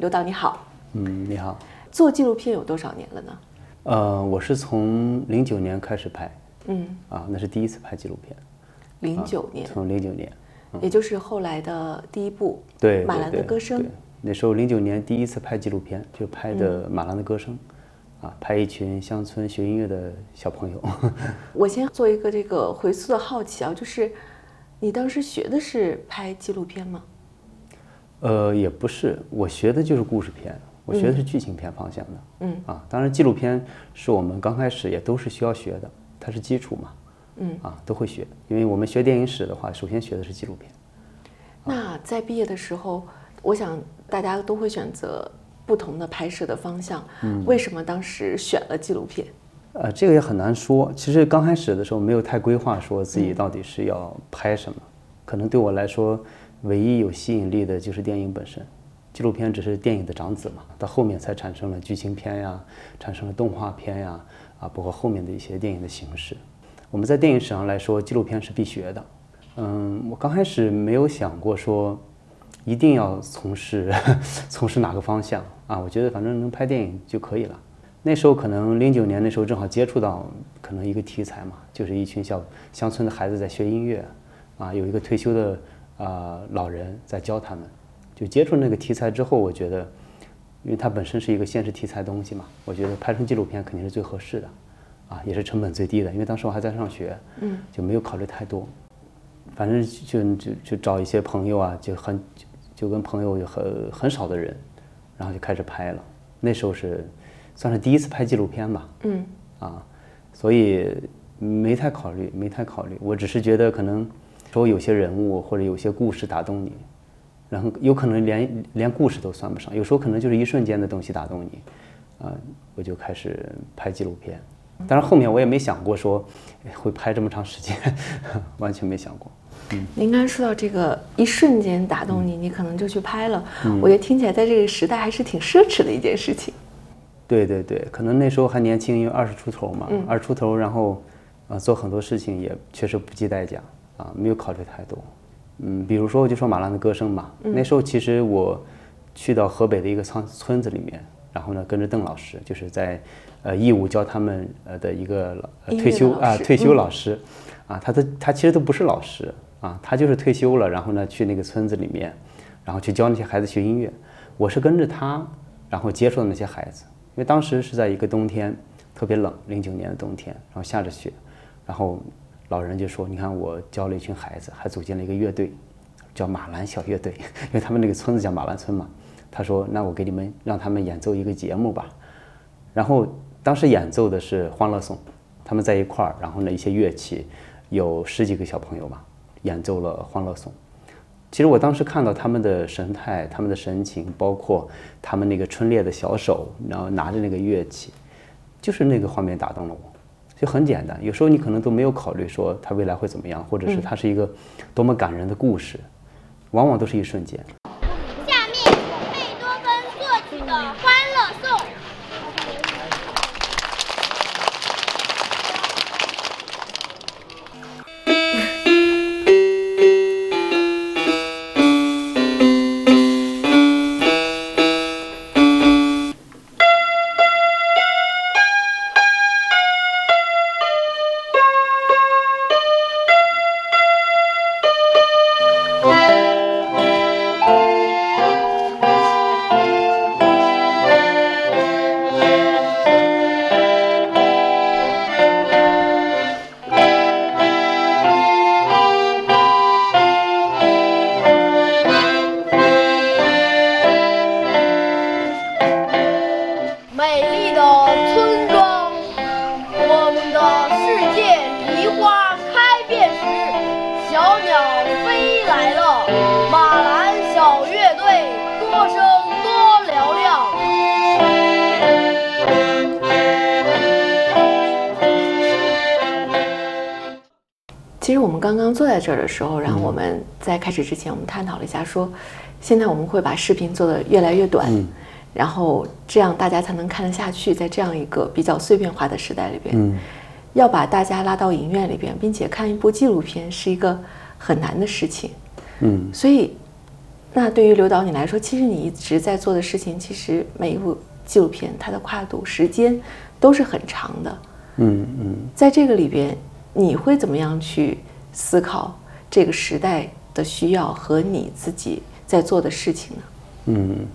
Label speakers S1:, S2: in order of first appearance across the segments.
S1: 刘导你好，
S2: 嗯，你好。
S1: 做纪录片有多少年了呢？
S2: 呃，我是从零九年开始拍，
S1: 嗯，
S2: 啊，那是第一次拍纪录片。
S1: 零九年，
S2: 从零九年，
S1: 也就是后来的第一部《
S2: 对，
S1: 马兰的歌声》。
S2: 对，那时候零九年第一次拍纪录片，就拍的《马兰的歌声》，啊，拍一群乡村学音乐的小朋友。
S1: 我先做一个这个回溯的好奇啊，就是你当时学的是拍纪录片吗？
S2: 呃，也不是，我学的就是故事片，我学的是剧情片方向的。
S1: 嗯，
S2: 啊，当然纪录片是我们刚开始也都是需要学的，它是基础嘛。
S1: 嗯，
S2: 啊，都会学，因为我们学电影史的话，首先学的是纪录片。
S1: 那在毕业的时候，我想大家都会选择不同的拍摄的方向。嗯，为什么当时选了纪录片？
S2: 呃，这个也很难说。其实刚开始的时候没有太规划，说自己到底是要拍什么。可能对我来说，唯一有吸引力的就是电影本身，纪录片只是电影的长子嘛。到后面才产生了剧情片呀，产生了动画片呀，啊，包括后面的一些电影的形式。我们在电影史上来说，纪录片是必学的。嗯，我刚开始没有想过说一定要从事 从事哪个方向啊。我觉得反正能拍电影就可以了。那时候可能零九年那时候正好接触到可能一个题材嘛，就是一群小乡村的孩子在学音乐啊，有一个退休的啊老人在教他们。就接触那个题材之后，我觉得，因为它本身是一个现实题材东西嘛，我觉得拍成纪录片肯定是最合适的。啊，也是成本最低的，因为当时我还在上学，
S1: 嗯，
S2: 就没有考虑太多，反正就就就找一些朋友啊，就很就跟朋友有很很少的人，然后就开始拍了。那时候是算是第一次拍纪录片吧，
S1: 嗯，
S2: 啊，所以没太考虑，没太考虑。我只是觉得可能说有些人物或者有些故事打动你，然后有可能连连故事都算不上，有时候可能就是一瞬间的东西打动你，啊，我就开始拍纪录片。但是后面我也没想过说会拍这么长时间，完全没想过。
S1: 嗯，您刚才说到这个一瞬间打动你，你可能就去拍了。我觉得听起来在这个时代还是挺奢侈的一件事情。
S2: 对对对，可能那时候还年轻，因为二十出头嘛，二十出头，然后啊做很多事情也确实不计代价啊，没有考虑太多。嗯，比如说我就说马兰的歌声嘛，那时候其实我去到河北的一个村村子里面，然后呢跟着邓老师，就是在。呃，义务教他们呃的一个退休啊退休老师，啊，他的他其实都不是老师啊，他就是退休了，然后呢去那个村子里面，然后去教那些孩子学音乐。我是跟着他，然后接触的那些孩子，因为当时是在一个冬天，特别冷，零九年的冬天，然后下着雪，然后老人就说：“你看，我教了一群孩子，还组建了一个乐队，叫马兰小乐队，因为他们那个村子叫马兰村嘛。”他说：“那我给你们让他们演奏一个节目吧。”然后。当时演奏的是《欢乐颂》，他们在一块儿，然后呢，一些乐器，有十几个小朋友吧，演奏了《欢乐颂》。其实我当时看到他们的神态、他们的神情，包括他们那个春烈的小手，然后拿着那个乐器，就是那个画面打动了我。就很简单，有时候你可能都没有考虑说他未来会怎么样，或者是他是一个多么感人的故事，往往都是一瞬间。
S1: 时候，然后我们在开始之前，我们探讨了一下，说现在我们会把视频做得越来越短，然后这样大家才能看得下去。在这样一个比较碎片化的时代里边，要把大家拉到影院里边，并且看一部纪录片，是一个很难的事情。
S2: 嗯，
S1: 所以那对于刘导你来说，其实你一直在做的事情，其实每一部纪录片它的跨度时间都是很长的。
S2: 嗯嗯，
S1: 在这个里边，你会怎么样去思考这个时代的需要和你自己在做的事情呢？
S2: 嗯，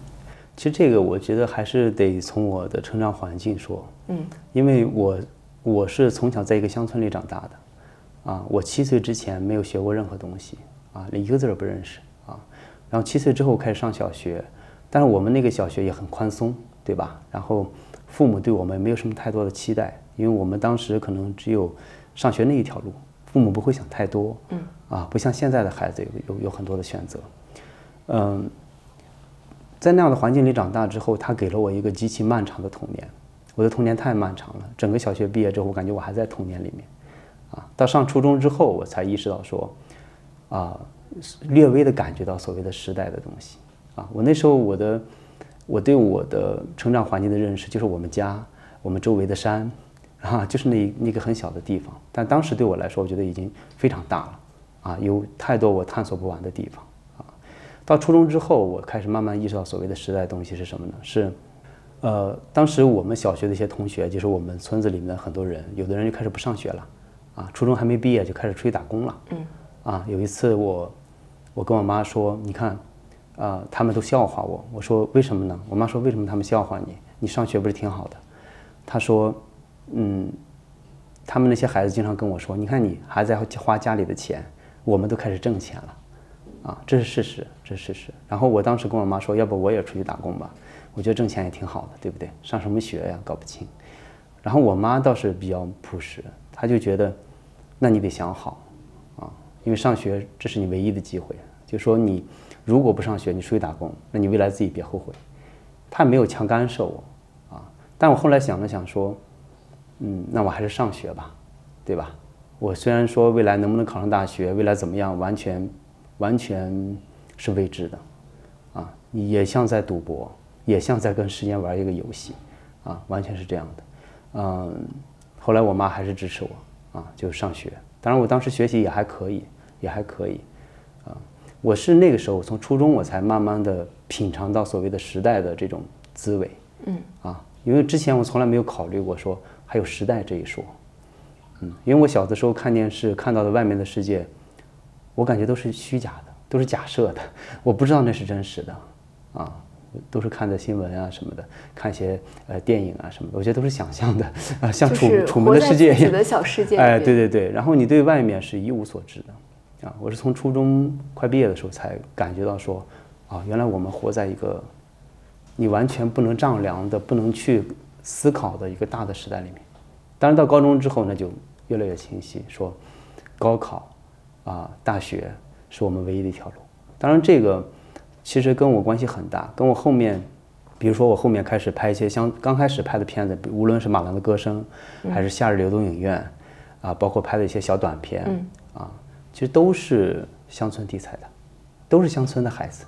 S2: 其实这个我觉得还是得从我的成长环境说。
S1: 嗯，
S2: 因为我我是从小在一个乡村里长大的，啊，我七岁之前没有学过任何东西，啊，连一个字儿不认识啊。然后七岁之后开始上小学，但是我们那个小学也很宽松，对吧？然后父母对我们没有什么太多的期待，因为我们当时可能只有上学那一条路，父母不会想太多，
S1: 嗯，
S2: 啊，不像现在的孩子有有有很多的选择，嗯，在那样的环境里长大之后，他给了我一个极其漫长的童年，我的童年太漫长了，整个小学毕业之后，我感觉我还在童年里面，啊，到上初中之后，我才意识到说，啊。略微的感觉到所谓的时代的东西。啊，我那时候我的我对我的成长环境的认识就是我们家我们周围的山 啊，就是那那个很小的地方，但当时对我来说，我觉得已经非常大了啊，有太多我探索不完的地方啊。到初中之后，我开始慢慢意识到所谓的时代东西是什么呢？是呃，当时我们小学的一些同学，就是我们村子里面的很多人，有的人就开始不上学了啊，初中还没毕业就开始出去打工了，
S1: 嗯
S2: 啊，有一次我。我跟我妈说：“你看，啊，他们都笑话我。”我说：“为什么呢？”我妈说：“为什么他们笑话你？你上学不是挺好的？”她说：“嗯，他们那些孩子经常跟我说，你看你还在花家里的钱，我们都开始挣钱了，啊，这是事实，这是事实。”然后我当时跟我妈说：“要不我也出去打工吧？我觉得挣钱也挺好的，对不对？上什么学呀，搞不清。”然后我妈倒是比较朴实，她就觉得，那你得想好。啊因为上学这是你唯一的机会，就说你如果不上学，你出去打工，那你未来自己别后悔。她也没有强干涉我，啊，但我后来想了想说，嗯，那我还是上学吧，对吧？我虽然说未来能不能考上大学，未来怎么样，完全完全是未知的，啊，也像在赌博，也像在跟时间玩一个游戏，啊，完全是这样的，嗯，后来我妈还是支持我，啊，就上学。当然我当时学习也还可以。也还可以，啊，我是那个时候从初中我才慢慢的品尝到所谓的时代的这种滋味，
S1: 嗯，
S2: 啊，因为之前我从来没有考虑过说还有时代这一说，嗯，因为我小的时候看电视看到的外面的世界，我感觉都是虚假的，都是假设的，我不知道那是真实的，啊，都是看的新闻啊什么的，看一些呃电影啊什么的，我觉得都是想象的，啊，像楚楚门的世界一样，
S1: 的小世界，
S2: 哎，对对对，然后你对外面是一无所知的。啊，我是从初中快毕业的时候才感觉到说，啊，原来我们活在一个你完全不能丈量的、不能去思考的一个大的时代里面。当然到高中之后，那就越来越清晰，说高考啊、大学是我们唯一的一条路。当然这个其实跟我关系很大，跟我后面，比如说我后面开始拍一些像刚开始拍的片子，无论是马兰的歌声，还是夏日流动影院，啊，包括拍的一些小短片，啊。其实都是乡村题材的，都是乡村的孩子，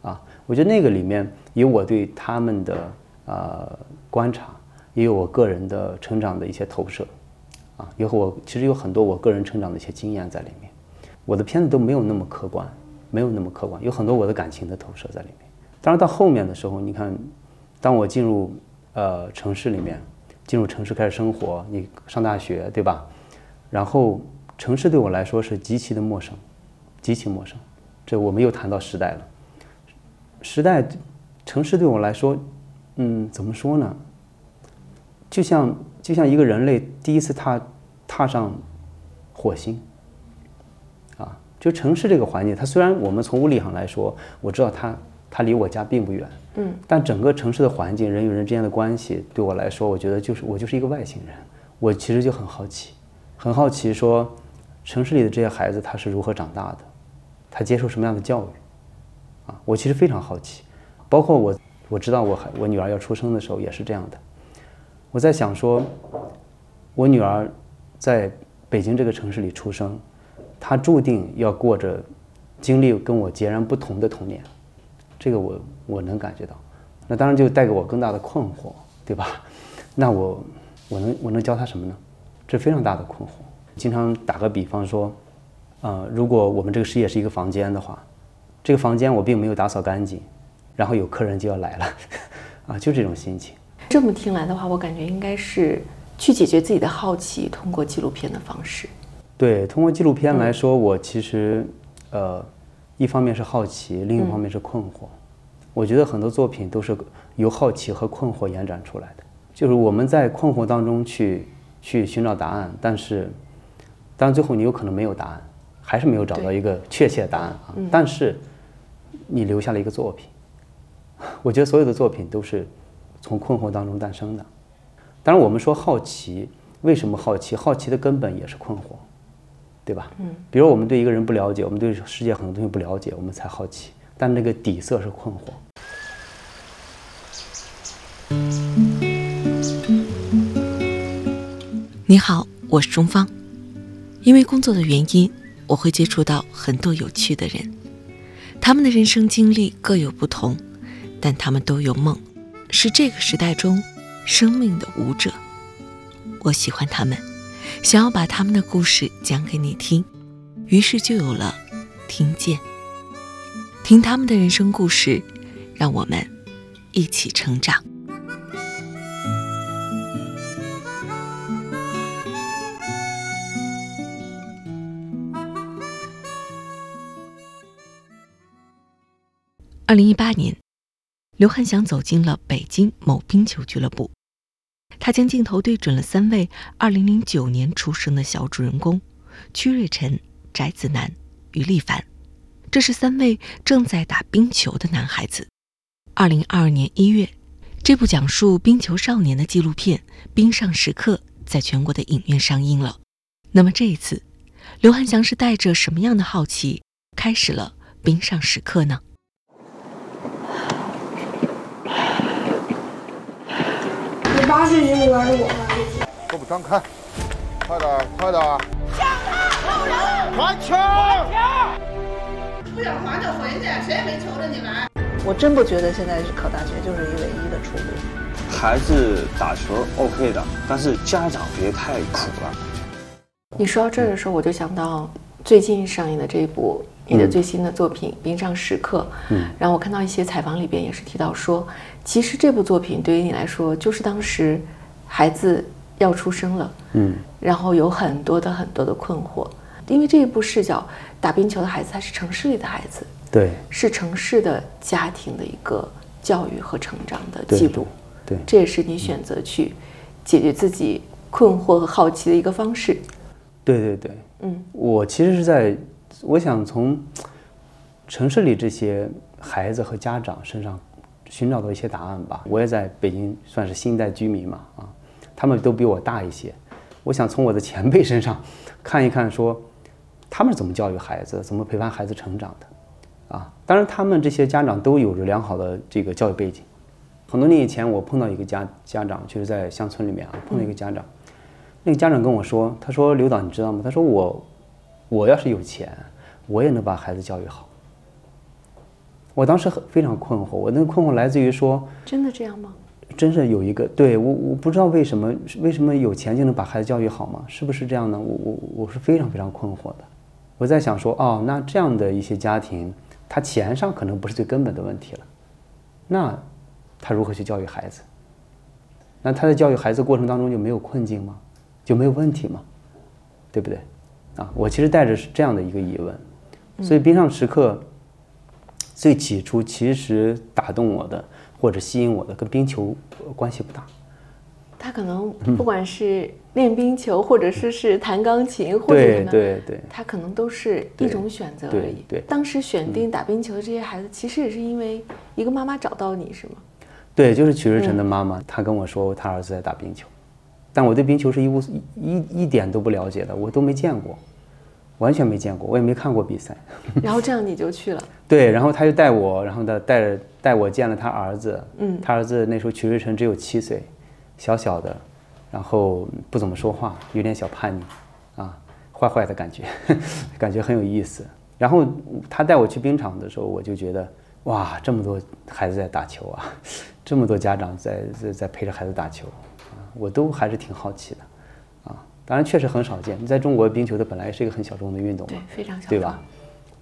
S2: 啊，我觉得那个里面以我对他们的呃观察，也有我个人的成长的一些投射，啊，有我其实有很多我个人成长的一些经验在里面。我的片子都没有那么客观，没有那么客观，有很多我的感情的投射在里面。当然到后面的时候，你看，当我进入呃城市里面，进入城市开始生活，你上大学对吧？然后。城市对我来说是极其的陌生，极其陌生。这我们又谈到时代了。时代，城市对我来说，嗯，怎么说呢？就像就像一个人类第一次踏踏上火星，啊，就城市这个环境，它虽然我们从物理上来说，我知道它它离我家并不远，
S1: 嗯，
S2: 但整个城市的环境，人与人之间的关系，对我来说，我觉得就是我就是一个外星人。我其实就很好奇，很好奇说。城市里的这些孩子他是如何长大的？他接受什么样的教育？啊，我其实非常好奇。包括我，我知道我我女儿要出生的时候也是这样的。我在想说，我女儿在北京这个城市里出生，她注定要过着经历跟我截然不同的童年。这个我我能感觉到。那当然就带给我更大的困惑，对吧？那我我能我能教她什么呢？这非常大的困惑。经常打个比方说，呃，如果我们这个事业是一个房间的话，这个房间我并没有打扫干净，然后有客人就要来了，啊，就这种心情。
S1: 这么听来的话，我感觉应该是去解决自己的好奇，通过纪录片的方式。
S2: 对，通过纪录片来说，我其实，呃，一方面是好奇，另一方面是困惑。我觉得很多作品都是由好奇和困惑延展出来的，就是我们在困惑当中去去寻找答案，但是，当然最后你有可能没有答案，还是没有找到一个确切答案啊。但是，你留下了一个作品。我觉得所有的作品都是。从困惑当中诞生的，当然我们说好奇，为什么好奇？好奇的根本也是困惑，对吧？嗯。比如我们对一个人不了解，我们对世界很多东西不了解，我们才好奇，但那个底色是困惑。
S3: 你好，我是钟芳。因为工作的原因，我会接触到很多有趣的人，他们的人生经历各有不同，但他们都有梦。是这个时代中生命的舞者，我喜欢他们，想要把他们的故事讲给你听，于是就有了听见，听他们的人生故事，让我们一起成长。二零一八年。刘汉祥走进了北京某冰球俱乐部，他将镜头对准了三位2009年出生的小主人公：屈瑞辰、翟子楠、于立凡。这是三位正在打冰球的男孩子。2022年1月，这部讲述冰球少年的纪录片《冰上时刻》在全国的影院上映了。那么这一次，刘汉祥是带着什么样的好奇开始了《冰上时刻》呢？
S4: 八岁就玩的我吧，
S5: 胳膊张开，快点，快点！
S6: 向他后人，
S5: 传球！
S6: 不想还就回去，谁也没求着你来。
S7: 我真不觉得现在是考大学就是一唯一的出路。
S8: 孩子打球 OK 的，但是家长别太苦了。
S1: 你说到这儿的时候，我就想到最近上映的这一部。你的最新的作品《冰上时刻》，嗯，然后我看到一些采访里边也是提到说，其实这部作品对于你来说，就是当时孩子要出生了，嗯，然后有很多的很多的困惑，因为这一部视角打冰球的孩子他是城市里的孩子，
S2: 对，
S1: 是城市的家庭的一个教育和成长的记录，
S2: 对，
S1: 这也是你选择去解决自己困惑和好奇的一个方式，
S2: 对对对，嗯，我其实是在。我想从城市里这些孩子和家长身上寻找到一些答案吧。我也在北京算是新一代居民嘛，啊，他们都比我大一些。我想从我的前辈身上看一看，说他们是怎么教育孩子，怎么陪伴孩子成长的，啊，当然他们这些家长都有着良好的这个教育背景。很多年以前，我碰到一个家家长，就是在乡村里面啊，碰到一个家长，那个家长跟我说，他说：“刘导，你知道吗？他说我。”我要是有钱，我也能把孩子教育好。我当时很非常困惑，我那个困惑来自于说，
S1: 真的这样吗？
S2: 真是有一个对我，我不知道为什么，为什么有钱就能把孩子教育好吗？是不是这样呢？我我我是非常非常困惑的。我在想说，哦，那这样的一些家庭，他钱上可能不是最根本的问题了，那他如何去教育孩子？那他在教育孩子过程当中就没有困境吗？就没有问题吗？对不对？啊，我其实带着是这样的一个疑问，所以冰上时刻最起初其实打动我的或者吸引我的跟冰球关系不大。
S1: 他可能不管是练冰球，或者说是弹钢琴，或者
S2: 对对对，
S1: 他可能都是一种选择而已。
S2: 对，
S1: 当时选定打冰球的这些孩子，其实也是因为一个妈妈找到你是吗？
S2: 对，就是曲日晨的妈妈，她跟我说她儿子在打冰球。但我对冰球是一无一一点都不了解的，我都没见过，完全没见过，我也没看过比赛。
S1: 然后这样你就去了？
S2: 对，然后他就带我，然后他带着带我见了他儿子。嗯，他儿子那时候曲瑞成只有七岁，小小的，然后不怎么说话，有点小叛逆，啊，坏坏的感觉，感觉很有意思。然后他带我去冰场的时候，我就觉得哇，这么多孩子在打球啊，这么多家长在在在陪着孩子打球。我都还是挺好奇的，啊，当然确实很少见。你在中国冰球的本来是一个很小众的运动嘛，
S1: 对，非常小众，
S2: 对吧？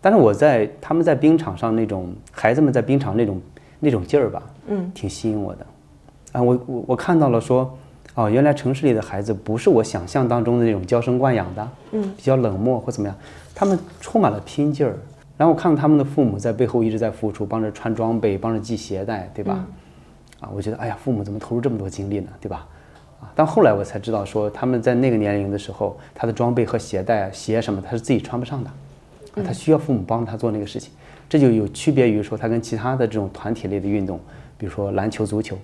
S2: 但是我在他们在冰场上那种孩子们在冰场那种那种劲儿吧，嗯，挺吸引我的。啊，我我我看到了说，哦，原来城市里的孩子不是我想象当中的那种娇生惯养的，嗯，比较冷漠或怎么样，他们充满了拼劲儿。然后我看到他们的父母在背后一直在付出，帮着穿装备，帮着系鞋带，对吧？啊，我觉得，哎呀，父母怎么投入这么多精力呢？对吧？啊，但后来我才知道，说他们在那个年龄的时候，他的装备和鞋带、鞋什么，他是自己穿不上的，啊，他需要父母帮他做那个事情。这就有区别于说他跟其他的这种团体类的运动，比如说篮球、足球。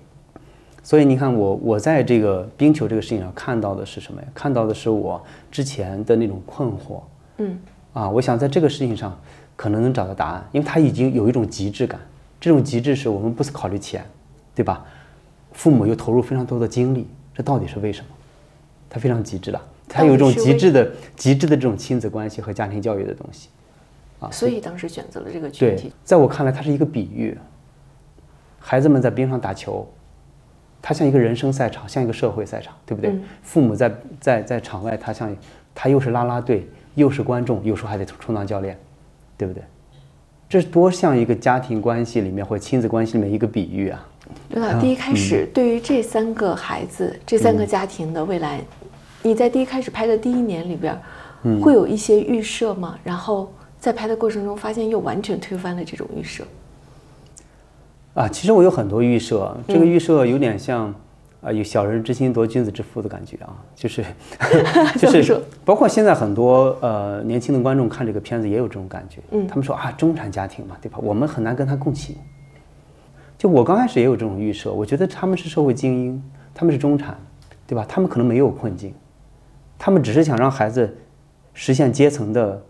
S2: 所以你看，我我在这个冰球这个事情上看到的是什么呀？看到的是我之前的那种困惑。嗯。啊，我想在这个事情上。可能能找到答案，因为他已经有一种极致感。这种极致是我们不是考虑钱，对吧？父母又投入非常多的精力，这到底是为什么？他非常极致的，他有一种极致的、极致的这种亲子关系和家庭教育的东西，
S1: 啊。所以当时选择了这个群体。
S2: 在我看来，它是一个比喻。孩子们在冰上打球，他像一个人生赛场，像一个社会赛场，对不对？父母在在在场外，他像他又是啦啦队，又是观众，有时候还得充当教练。对不对？这多像一个家庭关系里面或亲子关系里面一个比喻啊！
S1: 刘导，第一开始对于这三个孩子、这三个家庭的未来，你在第一开始拍的第一年里边，会有一些预设吗？然后在拍的过程中，发现又完全推翻了这种预设。
S2: 啊，其实我有很多预设，这个预设有点像。啊，有小人之心夺君子之腹的感觉啊，就是 就是包括现在很多呃年轻的观众看这个片子也有这种感觉，嗯，他们说啊中产家庭嘛，对吧？我们很难跟他共情。就我刚开始也有这种预设，我觉得他们是社会精英，他们是中产，对吧？他们可能没有困境，他们只是想让孩子实现阶层的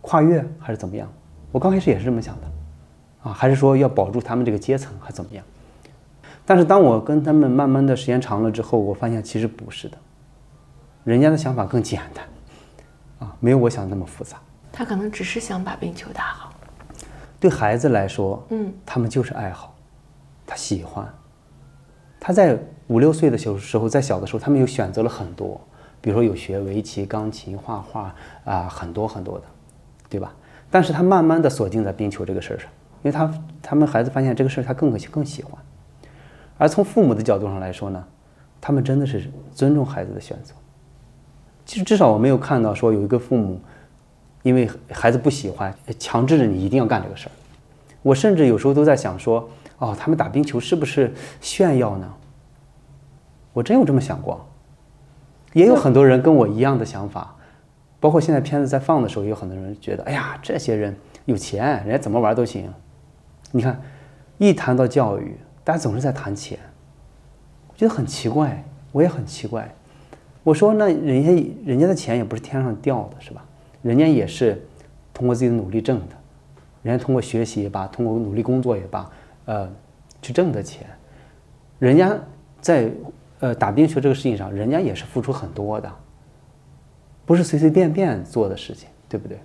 S2: 跨越，还是怎么样？我刚开始也是这么想的，啊，还是说要保住他们这个阶层，还怎么样？但是当我跟他们慢慢的时间长了之后，我发现其实不是的，人家的想法更简单，啊，没有我想那么复杂。
S1: 他可能只是想把冰球打好。
S2: 对孩子来说，嗯，他们就是爱好，他喜欢。他在五六岁的小时候，在小的时候，他们有选择了很多，比如说有学围棋、钢琴、画画啊，很多很多的，对吧？但是他慢慢的锁定在冰球这个事儿上，因为他他们孩子发现这个事儿他更更喜欢。而从父母的角度上来说呢，他们真的是尊重孩子的选择。其实至少我没有看到说有一个父母，因为孩子不喜欢，强制着你一定要干这个事儿。我甚至有时候都在想说，哦，他们打冰球是不是炫耀呢？我真有这么想过。也有很多人跟我一样的想法，包括现在片子在放的时候，有很多人觉得，哎呀，这些人有钱，人家怎么玩都行。你看，一谈到教育。大家总是在谈钱，我觉得很奇怪，我也很奇怪。我说那人家人家的钱也不是天上掉的，是吧？人家也是通过自己的努力挣的，人家通过学习也罢，通过努力工作也罢，呃，去挣的钱。人家在呃打冰球这个事情上，人家也是付出很多的，不是随随便便做的事情，对不对？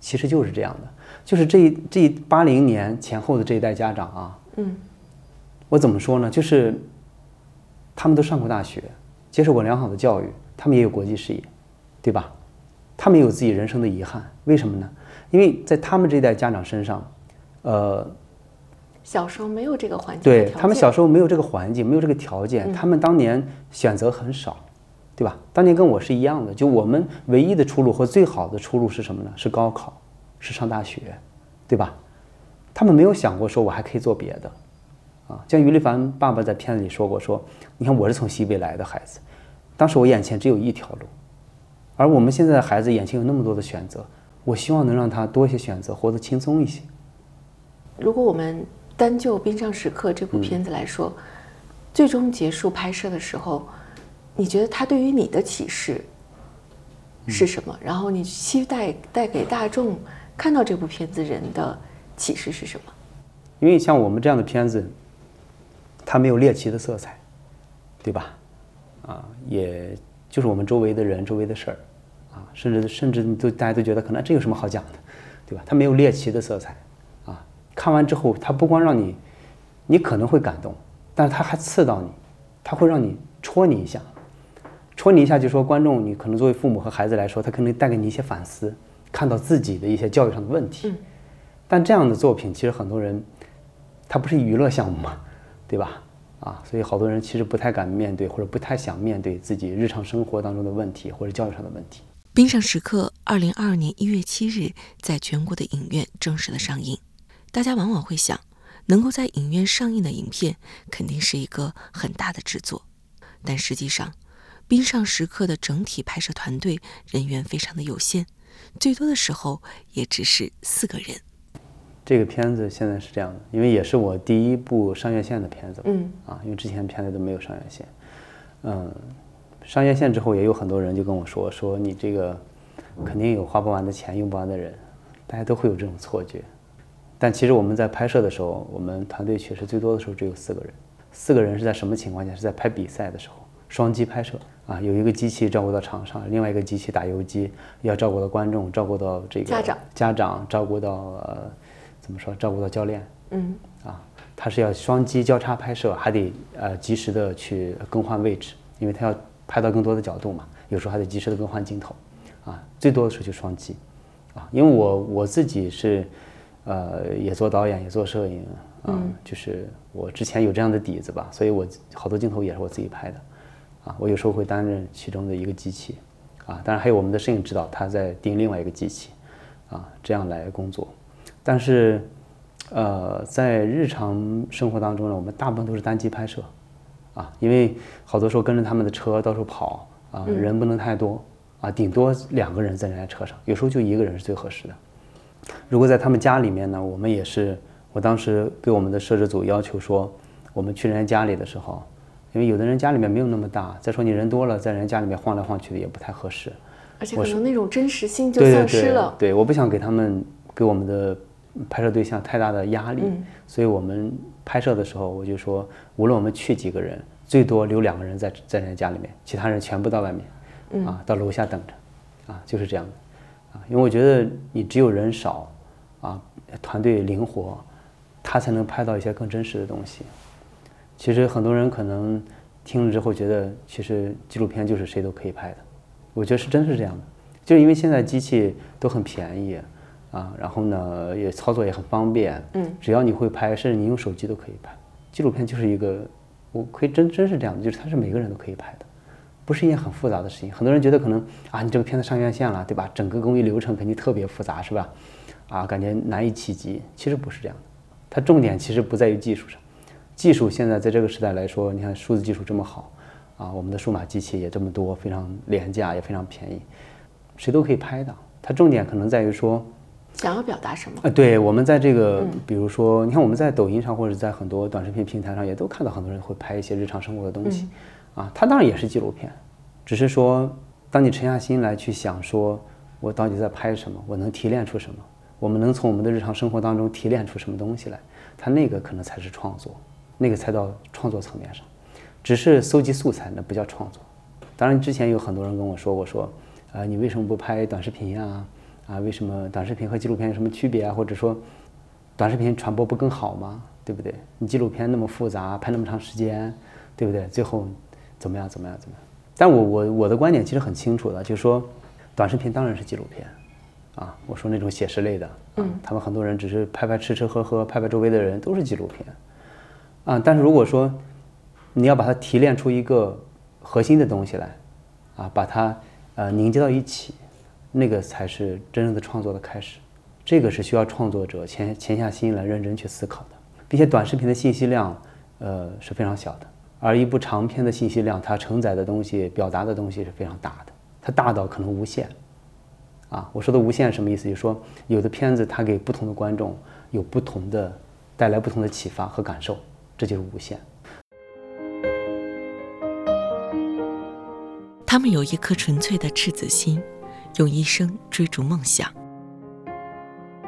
S2: 其实就是这样的，就是这这八零年前后的这一代家长啊，嗯。我怎么说呢？就是他们都上过大学，接受过良好的教育，他们也有国际视野，对吧？他们有自己人生的遗憾，为什么呢？因为在他们这一代家长身上，呃，
S1: 小时候没有这个环境，
S2: 对他们小时候没有这个环境，没有这个条件，他们当年选择很少，对吧？当年跟我是一样的，就我们唯一的出路和最好的出路是什么呢？是高考，是上大学，对吧？他们没有想过说我还可以做别的。啊，像于立凡爸爸在片子里说过，说你看我是从西北来的孩子，当时我眼前只有一条路，而我们现在的孩子眼前有那么多的选择，我希望能让他多一些选择，活得轻松一些。
S1: 如果我们单就《冰上时刻》这部片子来说，最终结束拍摄的时候，你觉得它对于你的启示是什么？然后你期待带给大众看到这部片子人的启示是什么？
S2: 因为像我们这样的片子。它没有猎奇的色彩，对吧？啊，也就是我们周围的人、周围的事儿，啊，甚至甚至都大家都觉得可能这有什么好讲的，对吧？它没有猎奇的色彩，啊，看完之后，它不光让你，你可能会感动，但是它还刺到你，它会让你戳你一下，戳你一下，就说观众，你可能作为父母和孩子来说，他可能带给你一些反思，看到自己的一些教育上的问题。但这样的作品其实很多人，它不是娱乐项目嘛，对吧？啊，所以好多人其实不太敢面对，或者不太想面对自己日常生活当中的问题或者教育上的问题。
S3: 《冰上时刻》二零二二年一月七日在全国的影院正式的上映。大家往往会想，能够在影院上映的影片肯定是一个很大的制作，但实际上，《冰上时刻》的整体拍摄团队人员非常的有限，最多的时候也只是四个人。
S2: 这个片子现在是这样的，因为也是我第一部上院线的片子，
S1: 嗯，
S2: 啊，因为之前片子都没有上院线，嗯，上院线之后也有很多人就跟我说，说你这个肯定有花不完的钱、用不完的人，大家都会有这种错觉。但其实我们在拍摄的时候，我们团队确实最多的时候只有四个人。四个人是在什么情况下？是在拍比赛的时候，双机拍摄啊，有一个机器照顾到场上，另外一个机器打游击，要照顾到观众，照顾到这个
S1: 家长，
S2: 家长照顾到呃，怎么说？照顾到教练。
S1: 嗯。
S2: 啊，他是要双机交叉拍摄，还得呃及时的去更换位置，因为他要拍到更多的角度嘛，有时候还得及时的更换镜头，啊，最多的时候就双机，啊，因为我我自己是。呃，也做导演，也做摄影，啊，就是我之前有这样的底子吧，所以我好多镜头也是我自己拍的，啊，我有时候会担任其中的一个机器，啊，当然还有我们的摄影指导，他在盯另外一个机器，啊，这样来工作。但是，呃，在日常生活当中呢，我们大部分都是单机拍摄，啊，因为好多时候跟着他们的车到处跑，啊，人不能太多，啊，顶多两个人在人家车上，有时候就一个人是最合适的。如果在他们家里面呢，我们也是，我当时给我们的摄制组要求说，我们去人家家里的时候，因为有的人家里面没有那么大，再说你人多了，在人家家里面晃来晃去的也不太合适，
S1: 而且可能那种真实性就丧失了。
S2: 对，我不想给他们给我们的拍摄对象太大的压力，所以我们拍摄的时候我就说，无论我们去几个人，最多留两个人在在人家家里面，其他人全部到外面，啊，到楼下等着，啊，就是这样的。啊，因为我觉得你只有人少，啊，团队灵活，他才能拍到一些更真实的东西。其实很多人可能听了之后觉得，其实纪录片就是谁都可以拍的。我觉得是真是这样的，就是因为现在机器都很便宜，啊，然后呢也操作也很方便，
S1: 嗯，
S2: 只要你会拍，甚至你用手机都可以拍。纪录片就是一个，我可以真真是这样的，就是它是每个人都可以拍的。不是一件很复杂的事情，很多人觉得可能啊，你这个片子上院线了，对吧？整个工艺流程肯定特别复杂，是吧？啊，感觉难以企及。其实不是这样的，它重点其实不在于技术上。技术现在在这个时代来说，你看数字技术这么好，啊，我们的数码机器也这么多，非常廉价也非常便宜，谁都可以拍的。它重点可能在于说，
S1: 想要表达什么？
S2: 啊，对，我们在这个，比如说，你看我们在抖音上或者在很多短视频平台上，也都看到很多人会拍一些日常生活的东西。啊，它当然也是纪录片，只是说，当你沉下心来去想，说我到底在拍什么，我能提炼出什么，我们能从我们的日常生活当中提炼出什么东西来，它那个可能才是创作，那个才到创作层面上。只是搜集素材，那不叫创作。当然，之前有很多人跟我说，我说，啊，你为什么不拍短视频呀？啊，为什么短视频和纪录片有什么区别啊？或者说，短视频传播不更好吗？对不对？你纪录片那么复杂，拍那么长时间，对不对？最后。怎么样？怎么样？怎么样？但我我我的观点其实很清楚的，就是说，短视频当然是纪录片，啊，我说那种写实类的，嗯，他们很多人只是拍拍吃吃喝喝，拍拍周围的人，都是纪录片，啊，但是如果说你要把它提炼出一个核心的东西来，啊，把它呃凝结到一起，那个才是真正的创作的开始，这个是需要创作者潜潜下心来认真去思考的，并且短视频的信息量，呃是非常小的。而一部长片的信息量，它承载的东西、表达的东西是非常大的，它大到可能无限。啊，我说的无限什么意思？就是说，有的片子它给不同的观众有不同的带来不同的启发和感受，这就是无限。
S3: 他们有一颗纯粹的赤子心，用一生追逐梦想。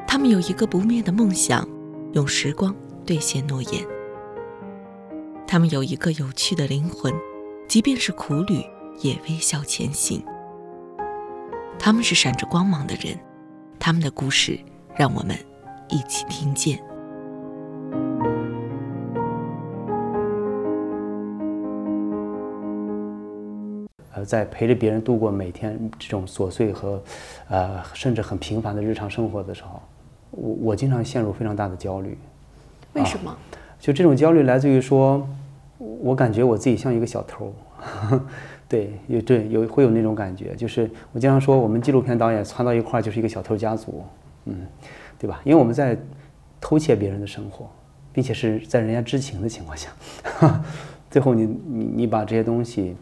S3: 他们有一个不灭的梦想，用时光兑现诺言。他们有一个有趣的灵魂，即便是苦旅也微笑前行。他们是闪着光芒的人，他们的故事让我们一起听见。
S2: 呃，呃，在陪着别人度过每天这种琐碎和，呃，甚至很平凡的日常生活的时候，我我经常陷入非常大的焦虑。
S1: 为什么？
S2: 就这种焦虑来自于说，我感觉我自己像一个小偷。对，有对有会有那种感觉，就是我经常说，我们纪录片导演窜到一块儿就是一个小偷家族，嗯，对吧？因为我们在偷窃别人的生活，并且是在人家知情的情况下，最后你你你把这些东西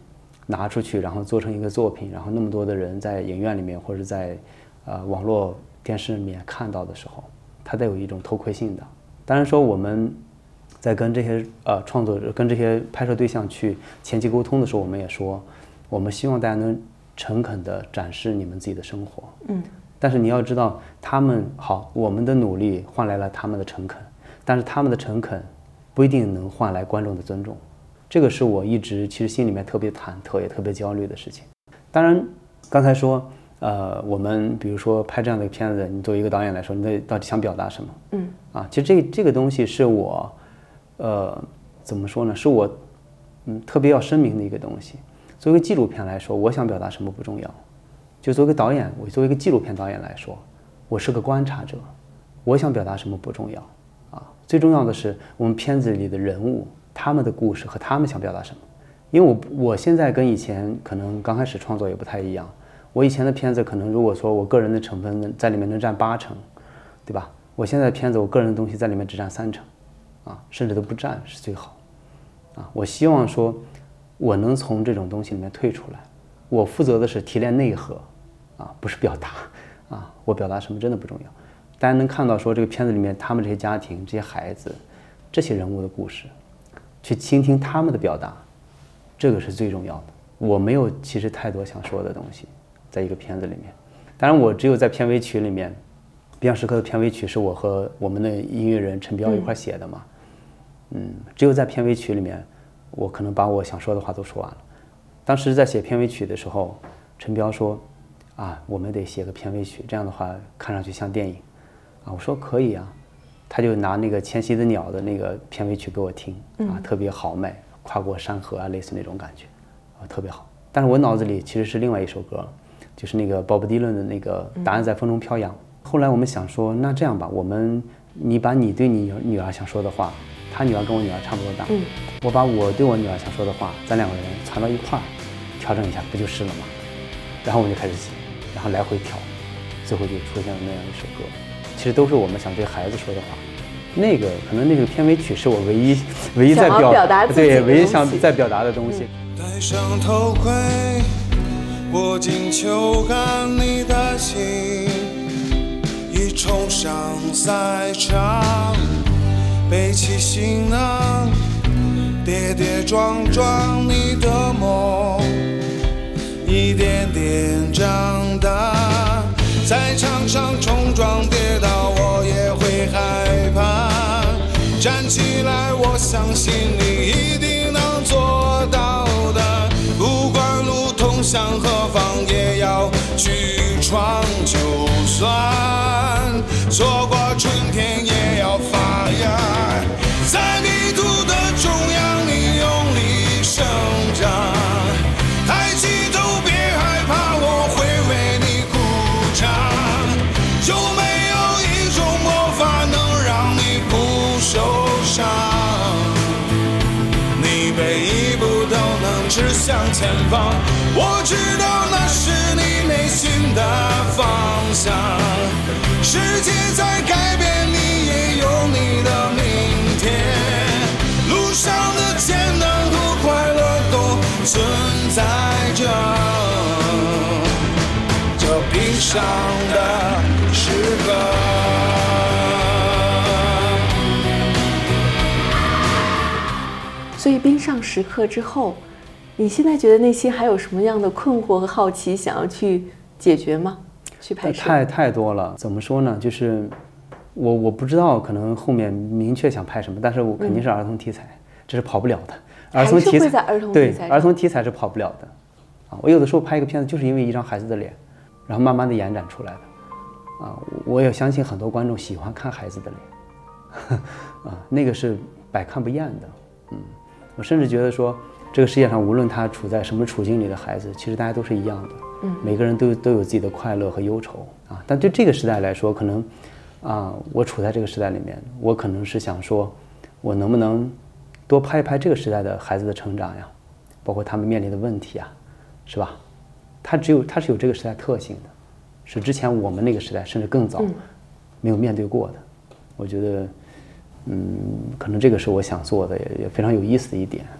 S2: 拿出去，然后做成一个作品，然后那么多的人在影院里面或者在呃网络电视里面看到的时候，它带有一种偷窥性的。当然说我们。在跟这些呃创作者、跟这些拍摄对象去前期沟通的时候，我们也说，我们希望大家能诚恳地展示你们自己的生活。嗯。但是你要知道，他们好，我们的努力换来了他们的诚恳，但是他们的诚恳不一定能换来观众的尊重。这个是我一直其实心里面特别忐忑也特别焦虑的事情。当然，刚才说，呃，我们比如说拍这样的片子，你作为一个导演来说，你到底想表达什么？嗯。啊，其实这这个东西是我。呃，怎么说呢？是我，嗯，特别要声明的一个东西。作为纪录片来说，我想表达什么不重要。就作为导演，我作为一个纪录片导演来说，我是个观察者。我想表达什么不重要啊，最重要的是我们片子里的人物，他们的故事和他们想表达什么。因为我我现在跟以前可能刚开始创作也不太一样。我以前的片子可能如果说我个人的成分在里面能占八成，对吧？我现在的片子，我个人的东西在里面只占三成。啊，甚至都不占是最好，啊，我希望说，我能从这种东西里面退出来，我负责的是提炼内核，啊，不是表达，啊，我表达什么真的不重要，大家能看到说这个片子里面他们这些家庭、这些孩子、这些人物的故事，去倾听他们的表达，这个是最重要的。我没有其实太多想说的东西，在一个片子里面，当然我只有在片尾曲里面，《冰上时刻》的片尾曲是我和我们的音乐人陈彪一块写的嘛。嗯，只有在片尾曲里面，我可能把我想说的话都说完了。当时在写片尾曲的时候，陈彪说：“啊，我们得写个片尾曲，这样的话看上去像电影。”啊，我说可以啊。他就拿那个《迁徙的鸟》的那个片尾曲给我听，啊，特别豪迈，跨过山河啊，类似那种感觉，啊，特别好。但是我脑子里其实是另外一首歌，就是那个鲍勃迪伦的那个《答案在风中飘扬》。后来我们想说，那这样吧，我们你把你对你女儿想说的话。他女儿跟我女儿差不多大，嗯，我把我对我女儿想说的话，咱两个人传到一块儿，调整一下，不就是了吗？然后我们就开始写，然后来回调，最后就出现了那样一首歌。其实都是我们想对孩子说的话。那个可能那个片尾曲是我唯一 唯一在
S1: 表达
S2: 对唯一想在表达的东西。
S9: 戴上头盔，握紧球杆，你的心已冲上赛场。背起行囊，跌跌撞撞，你的梦一点点长大。在场上冲撞跌倒，我也会害怕。站起来，我相信你一定能做到的。不管路通向何方，也要去闯。就算错过春天，前方。我知道那是你内心的方向。世界在改变，你也有你的明天。路上的艰难和快乐都存在着，这冰上的时刻。
S1: 所以冰上时刻之后，你现在觉得内心还有什么样的困惑和好奇想要去解决吗？去拍摄？
S2: 太太多了，怎么说呢？就是。我我不知道，可能后面明确想拍什么，但是我肯定是儿童题材，这是跑不了的。儿童题材对儿童题材是跑不了的。啊，我有的时候拍一个片子，就是因为一张孩子的脸，然后慢慢的延展出来的。啊，我也相信很多观众喜欢看孩子的脸，啊，那个是百看不厌的。嗯，我甚至觉得说，这个世界上无论他处在什么处境里的孩子，其实大家都是一样的。
S1: 嗯
S2: 每个人都都有自己的快乐和忧愁啊。但对这个时代来说，可能啊，我处在这个时代里面，我可能是想说，我能不能多拍一拍这个时代的孩子的成长呀，包括他们面临的问题啊，是吧？他只有他是有这个时代特性的，是之前我们那个时代甚至更早
S1: 嗯
S2: 没有面对过的。我觉得，嗯，可能这个是我想做的，也也非常有意思的一点。